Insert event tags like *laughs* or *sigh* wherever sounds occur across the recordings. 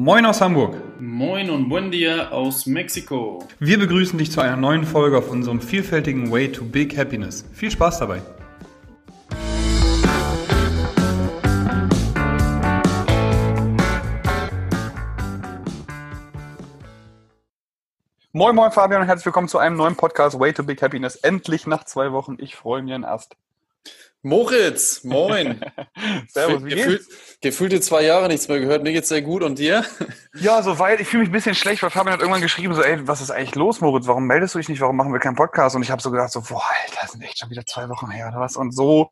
Moin aus Hamburg. Moin und buen dia aus Mexiko. Wir begrüßen dich zu einer neuen Folge auf unserem vielfältigen Way to Big Happiness. Viel Spaß dabei. Moin, moin Fabian und herzlich willkommen zu einem neuen Podcast Way to Big Happiness. Endlich nach zwei Wochen. Ich freue mich ein Ast. Moritz, moin. *laughs* Servus, wie Gefühl, geht's? gefühlte zwei Jahre nichts mehr gehört. Mir geht's sehr gut und dir? Ja, soweit. Ich fühle mich ein bisschen schlecht, weil Fabian hat irgendwann geschrieben, so, ey, was ist eigentlich los, Moritz? Warum meldest du dich nicht? Warum machen wir keinen Podcast? Und ich habe so gedacht, so, boah, Alter, das sind echt schon wieder zwei Wochen her oder was? Und so,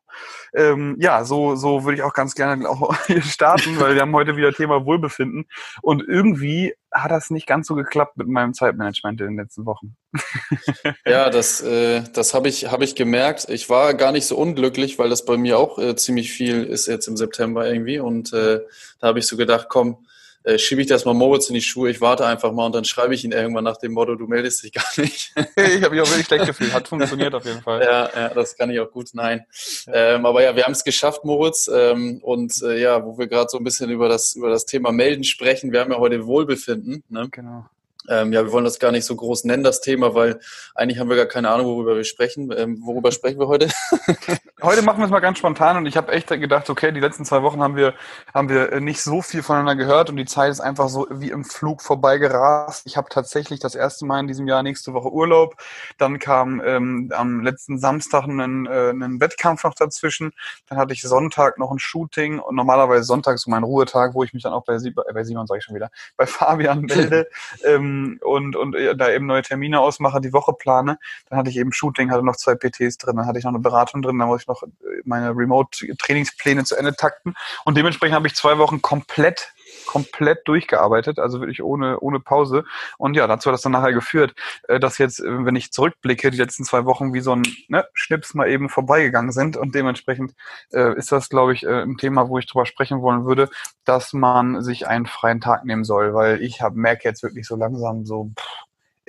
ähm, ja, so, so würde ich auch ganz gerne *laughs* auch hier starten, weil wir haben heute wieder Thema Wohlbefinden. Und irgendwie hat das nicht ganz so geklappt mit meinem Zeitmanagement in den letzten Wochen. *laughs* Ja, das, äh, das habe ich, hab ich gemerkt. Ich war gar nicht so unglücklich, weil das bei mir auch äh, ziemlich viel ist jetzt im September irgendwie. Und äh, da habe ich so gedacht, komm, äh, schiebe ich das mal Moritz in die Schuhe, ich warte einfach mal und dann schreibe ich ihn irgendwann nach dem Motto, du meldest dich gar nicht. *laughs* ich habe mich auch wirklich schlecht gefühlt. Hat funktioniert auf jeden Fall. Ja, ja, das kann ich auch gut. Nein. Ähm, aber ja, wir haben es geschafft, Moritz. Ähm, und äh, ja, wo wir gerade so ein bisschen über das, über das Thema Melden sprechen, wir haben ja heute Wohlbefinden. Ne? Genau. Ähm, ja, wir wollen das gar nicht so groß nennen, das Thema, weil eigentlich haben wir gar keine Ahnung, worüber wir sprechen. Ähm, worüber sprechen wir heute? *laughs* Heute machen wir es mal ganz spontan und ich habe echt gedacht, okay, die letzten zwei Wochen haben wir, haben wir nicht so viel voneinander gehört und die Zeit ist einfach so wie im Flug vorbeigerast. Ich habe tatsächlich das erste Mal in diesem Jahr nächste Woche Urlaub. Dann kam ähm, am letzten Samstag ein, äh, ein Wettkampf noch dazwischen. Dann hatte ich Sonntag noch ein Shooting und normalerweise Sonntag ist so mein Ruhetag, wo ich mich dann auch bei, Sie äh, bei Simon, sage ich schon wieder, bei Fabian melde *laughs* ähm, und, und äh, da eben neue Termine ausmache, die Woche plane. Dann hatte ich eben Shooting, hatte noch zwei PTs drin, dann hatte ich noch eine Beratung drin, dann muss ich noch äh, meine Remote-Trainingspläne zu Ende takten. Und dementsprechend habe ich zwei Wochen komplett komplett durchgearbeitet, also wirklich ohne, ohne Pause. Und ja, dazu hat das dann nachher geführt, äh, dass jetzt, äh, wenn ich zurückblicke, die letzten zwei Wochen wie so ein ne, Schnips mal eben vorbeigegangen sind. Und dementsprechend äh, ist das, glaube ich, äh, ein Thema, wo ich drüber sprechen wollen würde, dass man sich einen freien Tag nehmen soll, weil ich hab, merke jetzt wirklich so langsam so, pff,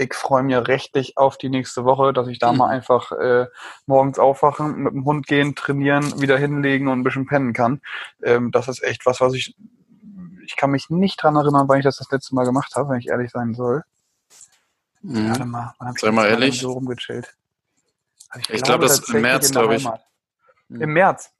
ich freue mich richtig auf die nächste Woche, dass ich da Mhm. mal einfach äh, morgens aufwachen, mit dem Hund gehen, trainieren, wieder hinlegen und ein bisschen pennen kann. Ähm, das ist echt was, was ich kann mich nicht dran erinnern, wann ich das das letzte Mal gemacht habe, wenn ich ehrlich sein soll. Warte Mhm. mal, wann hab ich Sei mal ehrlich. so rumgechillt? Also Ich glaube, das ist im März, glaube ich. Mhm. Im März.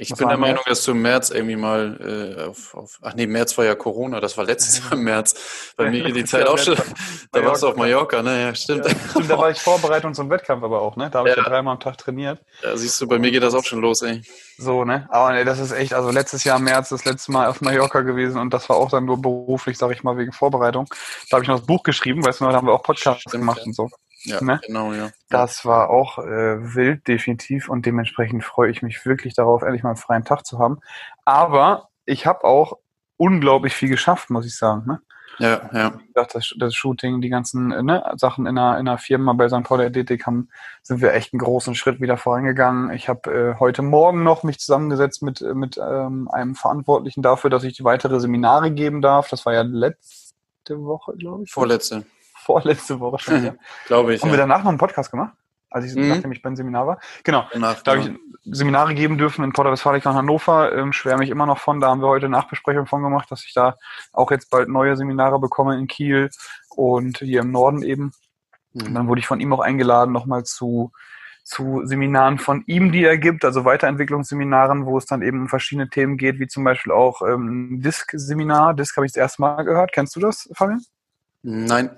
Ich Was bin der Meinung, März? dass du im März irgendwie mal äh, auf, auf. Ach nee, März war ja Corona, das war letztes Jahr im März. Bei mir geht die Zeit auch schon. *laughs* Da warst du auf Mallorca. Ne? Ja, stimmt. Ja, stimmt, da war ich Vorbereitung zum Wettkampf aber auch, ne? Da habe ich ja Ja. dreimal am Tag trainiert. Ja, siehst du, bei mir geht das auch schon los, ey. So, ne? Aber ne, das ist echt, also letztes Jahr im März das letzte Mal auf Mallorca gewesen und das war auch dann nur beruflich, sage ich mal, wegen Vorbereitung. Da habe ich noch das Buch geschrieben, weißt du da haben wir auch Podcasts Stimmt, gemacht ja. und so. Ja, Ne? genau, ja. Das war auch äh, wild, definitiv. Und dementsprechend freue ich mich wirklich darauf, endlich mal einen freien Tag zu haben. Aber ich habe auch unglaublich viel geschafft, muss ich sagen. Ne? Ja, ja. Wie gesagt, das, das Shooting, die ganzen äh, ne, Sachen in einer, in einer Firma bei St. Pauli Athletik haben, sind wir echt einen großen Schritt wieder vorangegangen. Ich habe äh, heute Morgen noch mich zusammengesetzt mit, äh, mit ähm, einem Verantwortlichen dafür, dass ich weitere Seminare geben darf. Das war ja letzte Woche, glaube ich. Vorletzte, *laughs* Vorletzte Woche schon. ja. *laughs* glaube ich. Haben wir Ja. danach noch einen Podcast gemacht? Als ich, Mhm. nachdem ich beim Seminar war. Genau. Danach, Da habe ich Seminare geben dürfen in Porta Westfalica in Hannover. Ähm, schwärme ich immer noch von. Da haben wir heute Nachbesprechung von gemacht, dass ich da auch jetzt bald neue Seminare bekomme in Kiel und hier im Norden eben. Und Mhm. dann wurde ich von ihm auch eingeladen, nochmal zu, zu Seminaren von ihm, die er gibt, also Weiterentwicklungsseminaren, wo es dann eben um verschiedene Themen geht, wie zum Beispiel auch ähm, ein Disk-Seminar. Disk habe ich das erste Mal gehört. Kennst du das, Fabian? Nein.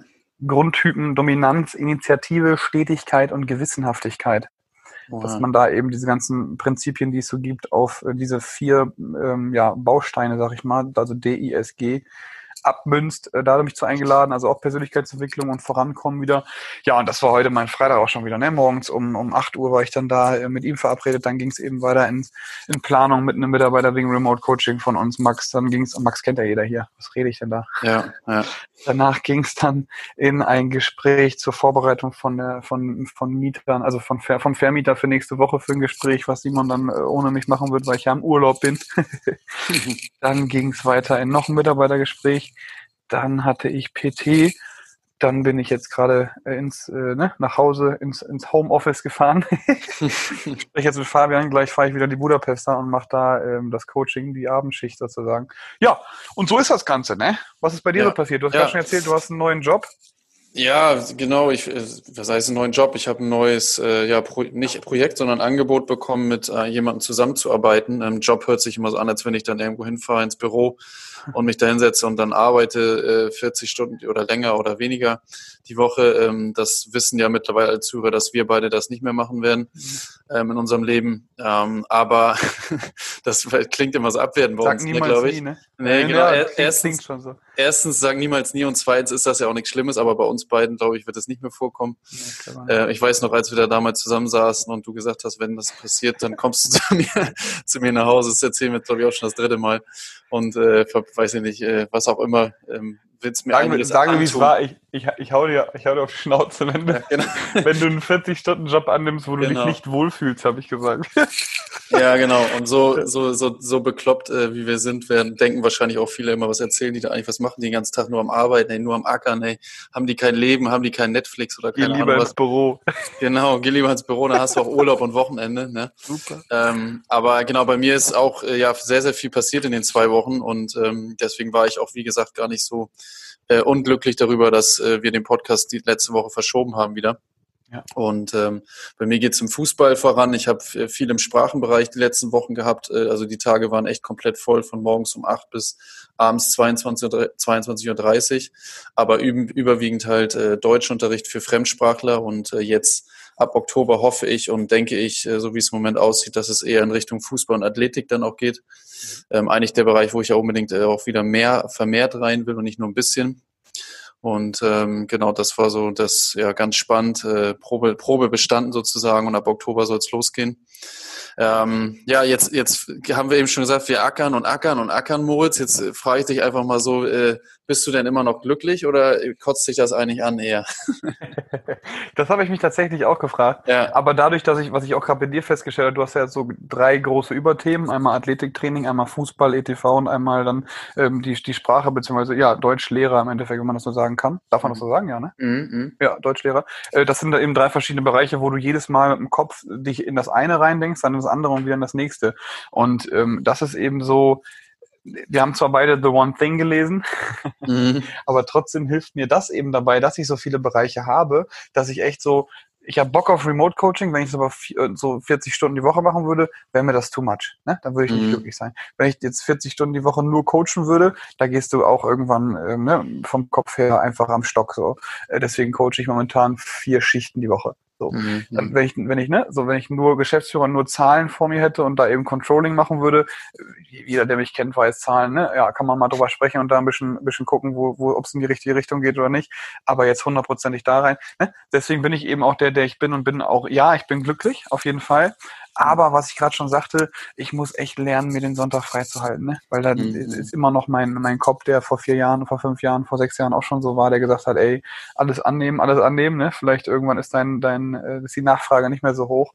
Grundtypen, Dominanz, Initiative, Stetigkeit und Gewissenhaftigkeit. dass Oha. man da eben diese ganzen Prinzipien, die es so gibt, auf äh, diese vier ähm, ja, Bausteine, sag ich mal, also D, I, S, G, abmünzt. Äh, da mich zu eingeladen, also auch Persönlichkeitsentwicklung und Vorankommen wieder. Ja, und das war heute mein Freitag auch schon wieder. Ne? Morgens um, um 8 Uhr war ich dann da äh, mit ihm verabredet. Dann ging es eben weiter in, in Planung mit einem Mitarbeiter wegen Remote Coaching von uns, Max. Dann ging es, Max kennt ja jeder hier. Was rede ich denn da? Ja, ja. Danach ging es dann in ein Gespräch zur Vorbereitung von der, von, von Mietern, also von Ver, vom Vermieter für nächste Woche für ein Gespräch, was Simon dann äh, ohne mich machen wird, weil ich ja im Urlaub bin. *laughs* dann ging es weiter in noch ein Mitarbeitergespräch. Dann hatte ich PT. dann bin ich jetzt gerade äh, ins äh, ne, nach Hause ins, ins Homeoffice gefahren. *laughs* ich spreche jetzt mit Fabian, gleich fahre ich wieder in die Budapester und mache da ähm, das Coaching, die Abendschicht sozusagen. Ja, und so ist das Ganze, ne? Was ist bei dir Ja. so passiert? Du hast Ja. schon erzählt, du hast einen neuen Job. Ja, genau. Ich, äh, was heißt einen neuen Job? Ich habe ein neues, äh, ja, Pro, nicht Projekt, sondern Angebot bekommen, mit äh, jemandem zusammenzuarbeiten. Ähm, Job hört sich immer so an, als wenn ich dann irgendwo hinfahre ins Büro und mich da hinsetze und dann arbeite äh, 40 Stunden oder länger oder weniger die Woche. Ähm, das wissen ja mittlerweile alle Zuhörer, dass wir beide das nicht mehr machen werden ähm, in unserem Leben. Ähm, aber *laughs* das klingt immer so abwertend bei Sag uns, ne, glaube ich. nie, ne? Nee, genau. Ja, Er- klingt, erstens, klingt so. erstens sagen niemals nie und zweitens ist das ja auch nichts Schlimmes, aber bei uns beiden, glaube ich, wird das nicht mehr vorkommen. Ja. Äh, ich weiß noch, als wir da damals zusammensaßen und du gesagt hast, wenn das passiert, dann kommst du *laughs* zu mir, zu mir nach Hause. Das erzählen wir, glaube ich, auch schon das dritte Mal. Und äh, weiß ich nicht, äh, was auch immer, ähm, willst mir Sagen wir, sagen wir, wie es war. Ich, ich, ich, hau dir, ich hau dir auf die Schnauze, wenn du, Ja, genau. *laughs* wenn du einen 40-Stunden-Job annimmst, wo du Genau. dich nicht wohlfühlst, habe ich gesagt. ja, genau. Und so, *laughs* so, so, so bekloppt, äh, wie wir sind, werden, denken wahrscheinlich auch viele immer, was erzählen die da eigentlich, was machen die den ganzen Tag nur am Arbeiten, ey, nur am Ackern, ey, haben die kein Leben, haben die kein Netflix oder Geh keine lieber Ahnung ins was. Büro. *laughs* Genau, geh lieber ins Büro, dann hast du auch Urlaub und Wochenende, ne? Super. Ähm, aber genau, bei mir ist auch äh, ja sehr, sehr viel passiert in den zwei Wochen und ähm, deswegen war ich auch, wie gesagt, gar nicht so äh, unglücklich darüber, dass äh, wir den Podcast die letzte Woche verschoben haben wieder. Ja. Und ähm, bei mir geht's im Fußball voran. Ich habe äh, viel im Sprachenbereich die letzten Wochen gehabt. Äh, also die Tage waren echt komplett voll von morgens um acht bis abends 22 Uhr, 22.30 Uhr. Aber üben, überwiegend halt äh, Deutschunterricht für Fremdsprachler und äh, jetzt ab Oktober hoffe ich und denke ich, äh, so wie es im Moment aussieht, dass es eher in Richtung Fußball und Athletik dann auch geht. Ähm, eigentlich der Bereich, wo ich ja unbedingt äh, auch wieder mehr vermehrt rein will und nicht nur ein bisschen. Und ähm, genau, das war so das ja ganz spannend. Äh, Probe, Probe bestanden sozusagen und ab Oktober soll es losgehen. Ähm, ja, jetzt, jetzt haben wir eben schon gesagt, wir ackern und ackern und ackern, Moritz. Jetzt äh, frage ich dich einfach mal so, äh, bist du denn immer noch glücklich oder kotzt dich das eigentlich an eher? *laughs* Das habe ich mich tatsächlich auch gefragt. Ja, Aber dadurch, dass ich, was ich auch gerade bei dir festgestellt habe, du hast ja so drei große Überthemen, einmal Athletiktraining, einmal Fußball, ETV und einmal dann ähm, die, die Sprache, beziehungsweise ja, Deutschlehrer im Endeffekt, wenn man das so sagen kann. Darf man das so sagen, ja, ne? mhm, mhm. Ja, Deutschlehrer. Äh, das sind eben drei verschiedene Bereiche, wo du jedes Mal mit dem Kopf dich in das eine reindenkst, dann in das andere und wieder in das nächste. Und ähm, das ist eben so, wir haben zwar beide The One Thing gelesen, *laughs* Mhm. *laughs* aber trotzdem hilft mir das eben dabei, dass ich so viele Bereiche habe, dass ich echt so, ich habe Bock auf Remote Coaching, wenn ich es aber äh, so 40 Stunden die Woche machen würde, wäre mir das too much. Ne? Dann würde ich nicht Mhm. glücklich sein. Wenn ich jetzt 40 Stunden die Woche nur coachen würde, da gehst du auch irgendwann ähm, ne, vom Kopf her einfach am Stock. So. Äh, deswegen coache ich momentan vier Schichten die Woche. So. Mhm. Dann, wenn ich, wenn ich, ne, so wenn ich nur Geschäftsführer, nur Zahlen vor mir hätte und da eben Controlling machen würde, äh, jeder, der mich kennt, weiß Zahlen, ne, ja, kann man mal drüber sprechen und da ein bisschen, ein bisschen gucken, wo, wo, ob es in die richtige Richtung geht oder nicht. Aber jetzt hundertprozentig da rein. Ne? Deswegen bin ich eben auch der, der ich bin und bin auch, ja, ich bin glücklich, auf jeden Fall. Aber was ich gerade schon sagte, ich muss echt lernen, mir den Sonntag freizuhalten, ne? Weil da Mhm. ist immer noch mein, mein Kopf, der vor vier Jahren, vor fünf Jahren, vor sechs Jahren auch schon so war, der gesagt hat, ey, alles annehmen, alles annehmen, ne? Vielleicht irgendwann ist dein, dein, äh, ist die Nachfrage nicht mehr so hoch.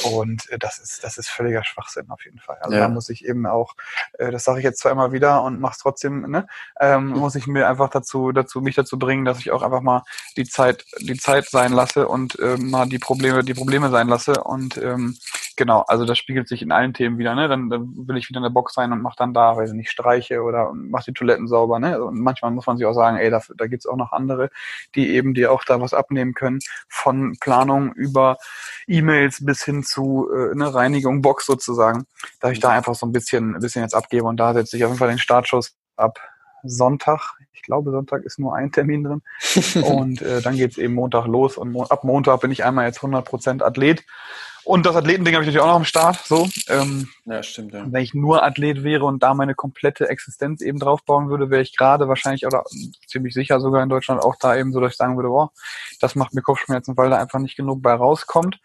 Und äh, das ist, das ist völliger Schwachsinn auf jeden Fall. Also Ja. da muss ich eben auch, äh, das sage ich jetzt zwar immer wieder und mach's trotzdem, ne? Ähm, muss ich mir einfach dazu, dazu, mich dazu bringen, dass ich auch einfach mal die Zeit, die Zeit sein lasse und ähm, mal die Probleme, die Probleme sein lasse. Und ähm, genau, also das spiegelt sich in allen Themen wieder, ne? Dann, dann will ich wieder in der Box sein und mach dann da, weiß ich nicht, Streiche oder mach die Toiletten sauber, ne? Und manchmal muss man sich auch sagen, ey, da, da gibt's auch noch andere, die eben dir auch da was abnehmen können, von Planung über E-Mails bis hin zu äh, ne, Reinigung, Box sozusagen, dass ich da einfach so ein bisschen, ein bisschen jetzt abgebe und da setze ich auf jeden Fall den Startschuss ab Sonntag. Ich glaube, Sonntag ist nur ein Termin drin. *laughs* Und äh, dann geht's eben Montag los und mo ab Montag bin ich einmal jetzt 100% Athlet. Und das Athletending habe ich natürlich auch noch am Start. So, ähm, Ja, stimmt, ja. wenn ich nur Athlet wäre und da meine komplette Existenz eben draufbauen würde, wäre ich gerade wahrscheinlich oder ziemlich sicher sogar in Deutschland auch da eben so, dass ich sagen würde, boah, das macht mir Kopfschmerzen, weil da einfach nicht genug bei rauskommt.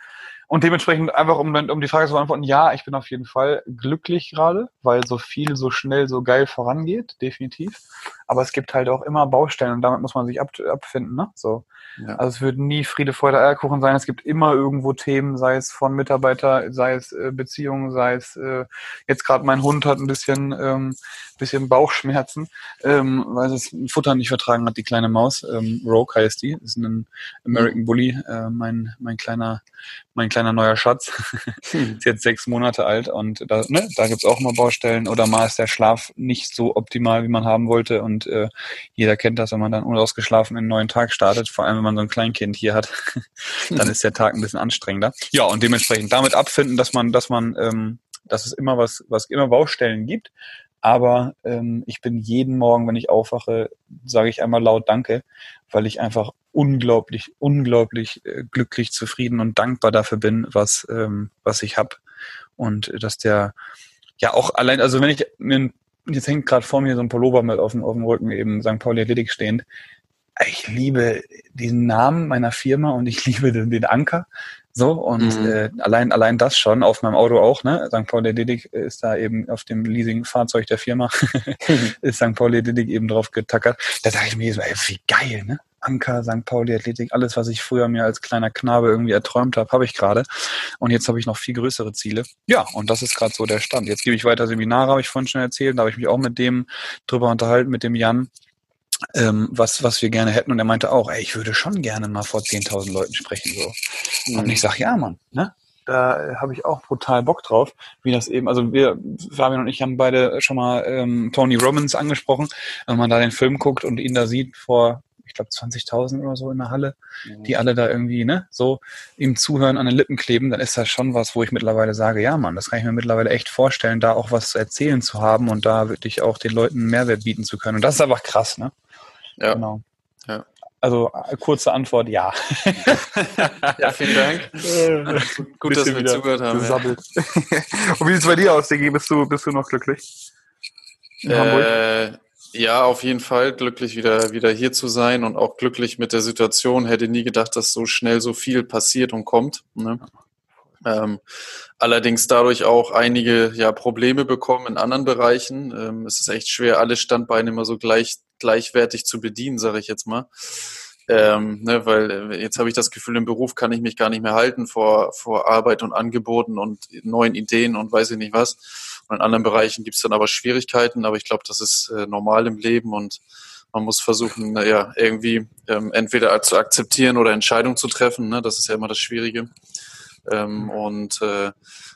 Und dementsprechend einfach, um, um die Frage zu beantworten, ja, ich bin auf jeden Fall glücklich gerade, weil so viel, so schnell, so geil vorangeht, definitiv. Aber es gibt halt auch immer Baustellen und damit muss man sich ab, abfinden, ne? So. Ja. Also es wird nie Friede, Freude, Eierkuchen sein. Es gibt immer irgendwo Themen, sei es von Mitarbeiter, sei es äh, Beziehungen, sei es äh, jetzt gerade mein Hund hat ein bisschen ähm, bisschen Bauchschmerzen, ähm, weil es Futter nicht vertragen hat, die kleine Maus. Ähm, Rogue heißt die, ist ein American Bully, äh, mein mein kleiner mein kleiner neuer Schatz. Hm. *laughs* ist jetzt sechs Monate alt und da, ne, da gibt's auch immer Baustellen oder mal ist der Schlaf nicht so optimal, wie man haben wollte und äh, jeder kennt das, wenn man dann unausgeschlafen in einen neuen Tag startet, vor allem wenn man so ein Kleinkind hier hat, *laughs* dann ist der Tag ein bisschen anstrengender. Ja, und dementsprechend damit abfinden, dass man, dass man, ähm, dass es immer was, was immer Baustellen gibt. Aber ähm, ich bin jeden Morgen, wenn ich aufwache, sage ich einmal laut Danke, weil ich einfach unglaublich, unglaublich äh, glücklich, zufrieden und dankbar dafür bin, was, ähm, was ich habe. Und dass der, ja auch allein, also wenn ich mir jetzt hängt gerade vor mir so ein Pullover mit auf dem, auf dem Rücken, eben St. Pauli Athletic stehend. Ich liebe diesen Namen meiner Firma und ich *laughs* liebe den, den Anker. So, und mhm. äh, allein, allein das schon, auf meinem Auto auch, ne? St. Pauli Athletic ist da eben auf dem Leasing-Fahrzeug der Firma, *laughs* ist St. Pauli Athletic eben drauf getackert. Da dachte ich mir, ey, wie geil, ne? Anker, St. Pauli Athletik, alles, was ich früher mir als kleiner Knabe irgendwie erträumt habe, habe ich gerade. Und jetzt habe ich noch viel größere Ziele. Ja, und das ist gerade so der Stand. Jetzt gebe ich weiter Seminare, habe ich vorhin schon erzählt. Da habe ich mich auch mit dem drüber unterhalten, mit dem Jan, ähm, was, was wir gerne hätten. Und er meinte auch, ey, ich würde schon gerne mal vor 10.000 Leuten sprechen. so. Mhm. Und ich sag, ja, Mann, ne? da habe ich auch brutal Bock drauf, wie das eben, also wir, Fabian und ich haben beide schon mal ähm, Tony Robbins angesprochen, wenn man da den Film guckt und ihn da sieht vor ich glaube 20.000 oder so in der Halle, mhm. die alle da irgendwie, ne, so ihm zuhören, an den Lippen kleben, dann ist das schon was, wo ich mittlerweile sage, ja Mann, das kann ich mir mittlerweile echt vorstellen, da auch was zu erzählen zu haben und da wirklich auch den Leuten einen Mehrwert bieten zu können. Und das ist einfach krass, ne? Ja. Genau. Ja. Also äh, kurze Antwort, ja. *laughs* ja, vielen Dank. gut, gut dass wir zugehört haben. Ja. *laughs* Und wie sieht es bei dir aus, Digi? Bist du, bist du noch glücklich? Äh, ja, auf jeden Fall glücklich wieder, wieder hier zu sein und auch glücklich mit der Situation. Hätte nie gedacht, dass so schnell so viel passiert und kommt. Ne? Ähm, allerdings dadurch auch einige ja, Probleme bekommen in anderen Bereichen. Ähm, es ist echt schwer, alle Standbeine immer so gleich, gleichwertig zu bedienen, sage ich jetzt mal. Ähm, ne, weil äh, jetzt habe ich das Gefühl, im Beruf kann ich mich gar nicht mehr halten vor, vor Arbeit und Angeboten und neuen Ideen und weiß ich nicht was. Und in anderen Bereichen gibt es dann aber Schwierigkeiten, aber ich glaube, das ist äh, normal im Leben und man muss versuchen, ja, irgendwie ähm, entweder zu akzeptieren oder Entscheidungen zu treffen. Ne? Das ist ja immer das Schwierige. Ähm, und äh,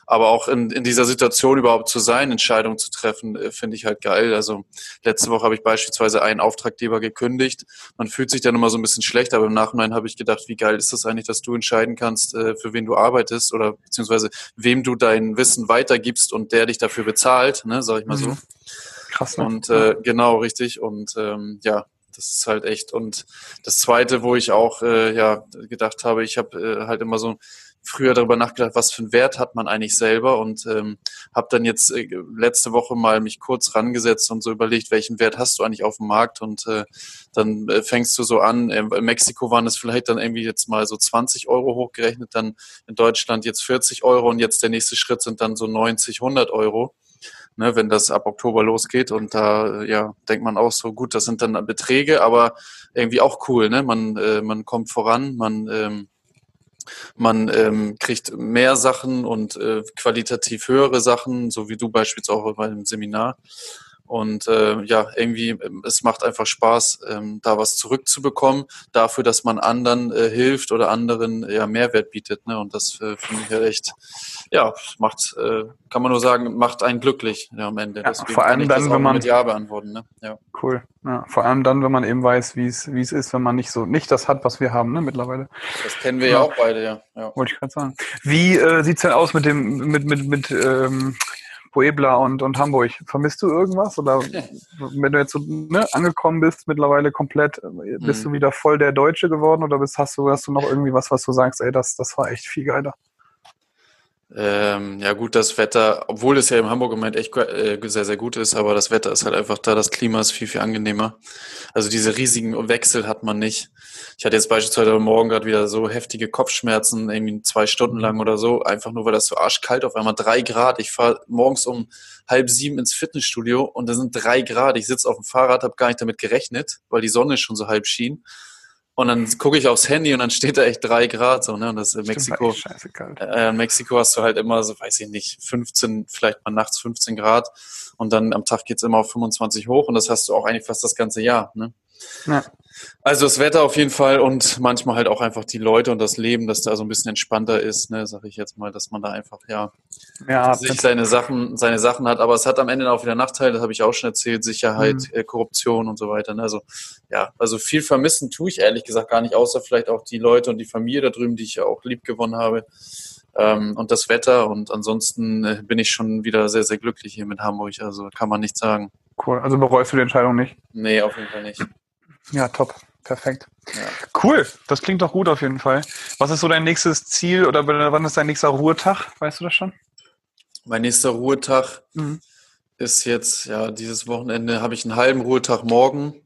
aber auch in, in dieser Situation überhaupt zu sein, Entscheidungen zu treffen, äh, finde ich halt geil. Also letzte Woche habe ich beispielsweise einen Auftraggeber gekündigt. Man fühlt sich dann immer so ein bisschen schlecht, aber im Nachhinein habe ich gedacht, wie geil ist das eigentlich, dass du entscheiden kannst, äh, für wen du arbeitest oder beziehungsweise wem du dein Wissen weitergibst und der dich dafür bezahlt, ne, sag ich mal so. Mhm. Krass. Ne? Und äh, genau, richtig. Und ähm, ja, das ist halt echt. Und das Zweite, wo ich auch äh, ja gedacht habe, ich habe äh, halt immer so früher darüber nachgedacht, was für einen Wert hat man eigentlich selber und ähm, habe dann jetzt äh, letzte Woche mal mich kurz rangesetzt und so überlegt, welchen Wert hast du eigentlich auf dem Markt und äh, dann äh, fängst du so an, äh, in Mexiko waren es vielleicht dann irgendwie jetzt mal so 20 Euro hochgerechnet, dann in Deutschland jetzt 40 Euro und jetzt der nächste Schritt sind dann so 90, 100 Euro. Ne, wenn das ab Oktober losgeht und da ja denkt man auch so gut, das sind dann Beträge, aber irgendwie auch cool, ne? Man äh, man kommt voran, man ähm, man ähm, kriegt mehr Sachen und äh, qualitativ höhere Sachen, so wie du beispielsweise auch bei einem Seminar. Und äh, ja, irgendwie, ähm, es macht einfach Spaß, ähm, da was zurückzubekommen, dafür, dass man anderen äh, hilft oder anderen ja Mehrwert bietet. Ne? Und das äh, finde ich ja echt, ja, macht, äh, kann man nur sagen, macht einen glücklich ja, am Ende. Ja, vor allem dann, wenn man mit Ja beantworten. Ne? Ja. Cool. Ja, vor allem dann, wenn man eben weiß, wie es wie es ist, wenn man nicht so nicht das hat, was wir haben, ne, mittlerweile. Das kennen wir ja, ja auch beide, ja. ja. Wollte ich gerade sagen. Wie äh, sieht's denn aus mit dem mit mit mit ähm, Puebla und, und Hamburg. Vermisst du irgendwas? Oder wenn du jetzt so ne, angekommen bist, mittlerweile komplett, bist mhm. du wieder voll der Deutsche geworden oder bist, hast du, hast du noch irgendwie was, was du sagst, ey, das, das war echt viel geiler? Ähm, ja gut, das Wetter, obwohl es ja im Hamburg im Moment echt äh, sehr, sehr gut ist, aber das Wetter ist halt einfach da, das Klima ist viel, viel angenehmer. Also diese riesigen Wechsel hat man nicht. Ich hatte jetzt beispielsweise heute Morgen gerade wieder so heftige Kopfschmerzen, irgendwie zwei Stunden lang oder so, einfach nur weil das so arschkalt auf einmal drei Grad. Ich fahre morgens um halb sieben ins Fitnessstudio und da sind drei Grad. Ich sitze auf dem Fahrrad, habe gar nicht damit gerechnet, weil die Sonne schon so halb schien. Und dann gucke ich aufs Handy und dann steht da echt drei Grad so, ne? Und das in Mexiko. Äh, in Mexiko hast du halt immer so, weiß ich nicht, 15, vielleicht mal nachts 15 Grad und dann am Tag geht's immer auf 25 hoch und das hast du auch eigentlich fast das ganze Jahr, ne? Ja. Also das Wetter auf jeden Fall und manchmal halt auch einfach die Leute und das Leben, dass da so ein bisschen entspannter ist, ne, sag ich jetzt mal, dass man da einfach ja, ja sich seine Sachen, seine Sachen hat. Aber es hat am Ende auch wieder Nachteile, das habe ich auch schon erzählt, Sicherheit, mhm. äh, Korruption und so weiter. Ne? Also ja, also viel vermissen tue ich ehrlich gesagt gar nicht, außer vielleicht auch die Leute und die Familie da drüben, die ich ja auch lieb gewonnen habe. Ähm, und das Wetter und ansonsten äh, bin ich schon wieder sehr, sehr glücklich hier mit Hamburg. Also kann man nicht sagen. Cool. Also bereust du die Entscheidung nicht? Nee, auf jeden Fall nicht. Ja, top. Perfekt. Ja. Cool. Das klingt doch gut auf jeden Fall. Was ist so dein nächstes Ziel oder wann ist dein nächster Ruhetag? Weißt du das schon? Mein nächster Ruhetag mhm. ist jetzt, ja, dieses Wochenende habe ich einen halben Ruhetag morgen.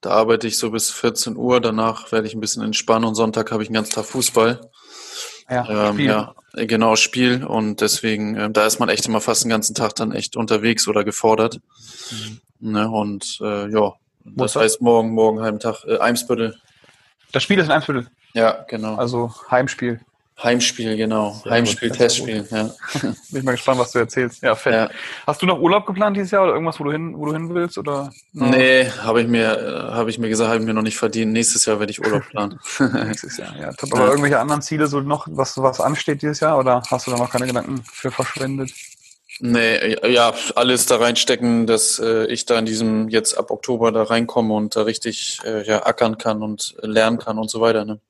Da arbeite ich so bis 14 Uhr. Danach werde ich ein bisschen entspannen und Sonntag habe ich einen ganzen Tag Fußball. Ja, ähm, ja genau, Spiel. Und deswegen, äh, da ist man echt immer fast den ganzen Tag dann echt unterwegs oder gefordert. Mhm. Ne, und äh, ja, das heißt morgen, morgen Heimtag, äh, Eimsbüttel. Das Spiel ist in Eimsbüttel? Ja, genau. Also Heimspiel. Heimspiel, genau. Sehr Heimspiel, Testspiel, ja. *laughs* Bin ich mal gespannt, was du erzählst. Ja, fett. Ja. Hast du noch Urlaub geplant dieses Jahr oder irgendwas, wo du hin, wo du hin willst? Oder? Nee, habe ich mir, äh, habe ich mir gesagt, habe ich mir noch nicht verdient. Nächstes Jahr werde ich Urlaub *laughs* planen. Nächstes Jahr, ja. Top. Aber ja. irgendwelche anderen Ziele so noch, was, was ansteht dieses Jahr oder hast du da noch keine Gedanken für verschwendet? Nee, ja, alles da reinstecken, dass äh, ich da in diesem jetzt ab Oktober da reinkomme und da richtig äh, ja, ackern kann und lernen kann und so weiter. Ne?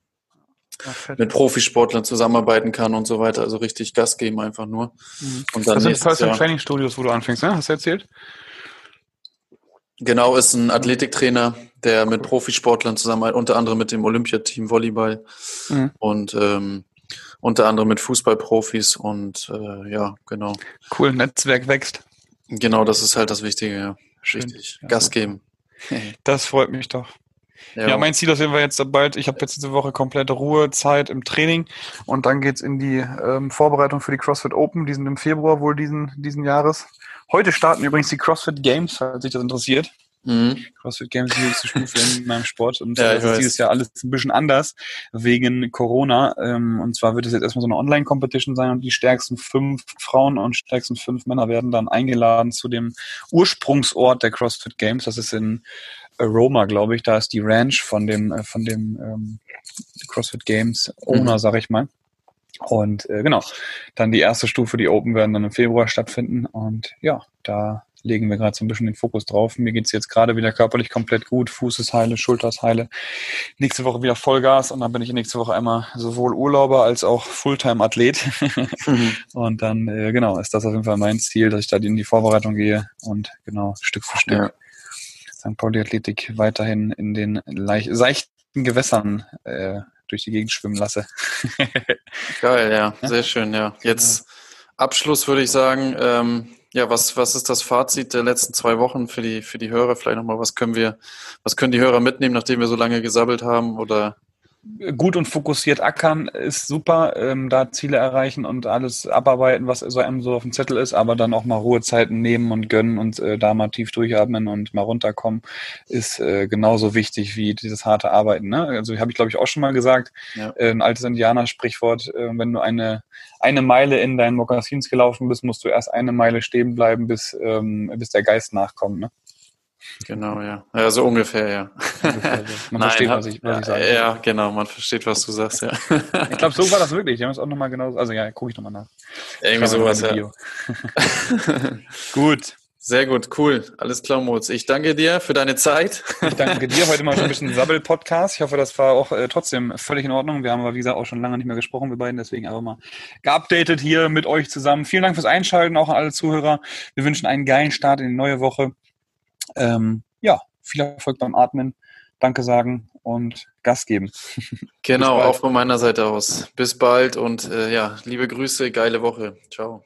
Ja, mit Profisportlern zusammenarbeiten kann und so weiter. Also richtig Gas geben einfach nur. Mhm. Und dann das sind Personal Training Studios, wo du anfängst, ne? Hast du erzählt? Genau, ist ein Athletiktrainer, der mit Profisportlern zusammenarbeitet, unter anderem mit dem Olympiateam Volleyball. Mhm. Und ähm, unter anderem mit Fußballprofis und äh, ja, genau. Cool, Netzwerk wächst. Genau, das ist halt das Wichtige, ja. Schön. Richtig. Ja, Gas geben. *laughs* Das freut mich doch. Ja, ja mein Ziel ist wir jetzt bald, ich habe jetzt diese Woche komplette Ruhezeit im Training und dann geht's in die ähm, Vorbereitung für die CrossFit Open, die sind im Februar wohl diesen, diesen Jahres. Heute starten übrigens die CrossFit Games, falls sich das interessiert. Mhm. CrossFit Games ist die höchste Stufe in meinem Sport und ja, das ist dieses Jahr alles ein bisschen anders wegen Corona. Ähm, und zwar wird es jetzt erstmal so eine Online-Competition sein und die stärksten fünf Frauen und stärksten fünf Männer werden dann eingeladen zu dem Ursprungsort der CrossFit Games. Das ist in Aroma, glaube ich. Da ist die Ranch von dem, äh, von dem ähm, CrossFit Games Owner, mhm. sag ich mal. Und äh, genau, dann die erste Stufe, die Open werden dann im Februar stattfinden. Und ja, da legen wir gerade so ein bisschen den Fokus drauf. Mir geht's jetzt gerade wieder körperlich komplett gut. Fuß ist heile, Schulter ist heile. Nächste Woche wieder Vollgas und dann bin ich nächste Woche einmal sowohl Urlauber als auch Fulltime-Athlet. Mhm. *laughs* Und dann, äh, genau, ist das auf jeden Fall mein Ziel, dass ich da in die Vorbereitung gehe und genau Stück für Stück ja. St. Pauli Athletik weiterhin in den leicht, seichten Gewässern äh, durch die Gegend schwimmen lasse. *laughs* Geil, ja, sehr schön, ja. Jetzt Abschluss würde ich sagen, ähm, ja, was, was ist das Fazit der letzten zwei Wochen für die, für die Hörer? Vielleicht nochmal, was können wir, was können die Hörer mitnehmen, nachdem wir so lange gesabbelt haben? Oder gut und fokussiert ackern ist super, ähm, da Ziele erreichen und alles abarbeiten, was so einem so auf dem Zettel ist, aber dann auch mal Ruhezeiten nehmen und gönnen und äh, da mal tief durchatmen und mal runterkommen, ist äh, genauso wichtig wie dieses harte Arbeiten. Ne? Also habe ich glaube ich auch schon mal gesagt, ja. äh, ein altes Indianer-Sprichwort, äh, wenn du eine eine Meile in deinen Mokassins gelaufen bist, musst du erst eine Meile stehen bleiben, bis ähm, bis der Geist nachkommt. Ne? Genau, ja. Ja, so ungefähr, ja. Ungefähr, *laughs* Man Nein, versteht, was ich, was ich sage. Ja, genau, man versteht, was du sagst, ja. Ich glaube, so war das wirklich. Die haben es auch nochmal genau, also ja, gucke ich nochmal nach. Irgendwie sowas, ja. *laughs* Gut. Sehr gut, cool. Alles klar, Moritz. Ich danke dir für deine Zeit. Ich danke dir. Heute mal so ein bisschen *laughs* Sabbel-Podcast. Ich hoffe, das war auch äh, trotzdem völlig in Ordnung. Wir haben aber, wie gesagt, auch schon lange nicht mehr gesprochen, wir beiden. Deswegen einfach mal geupdatet hier mit euch zusammen. Vielen Dank fürs Einschalten, auch an alle Zuhörer. Wir wünschen einen geilen Start in die neue Woche. Ähm, ja, viel Erfolg beim Atmen. Danke sagen und Gas geben. Genau, auch von meiner Seite aus. Bis bald und äh, ja, liebe Grüße, geile Woche. Ciao.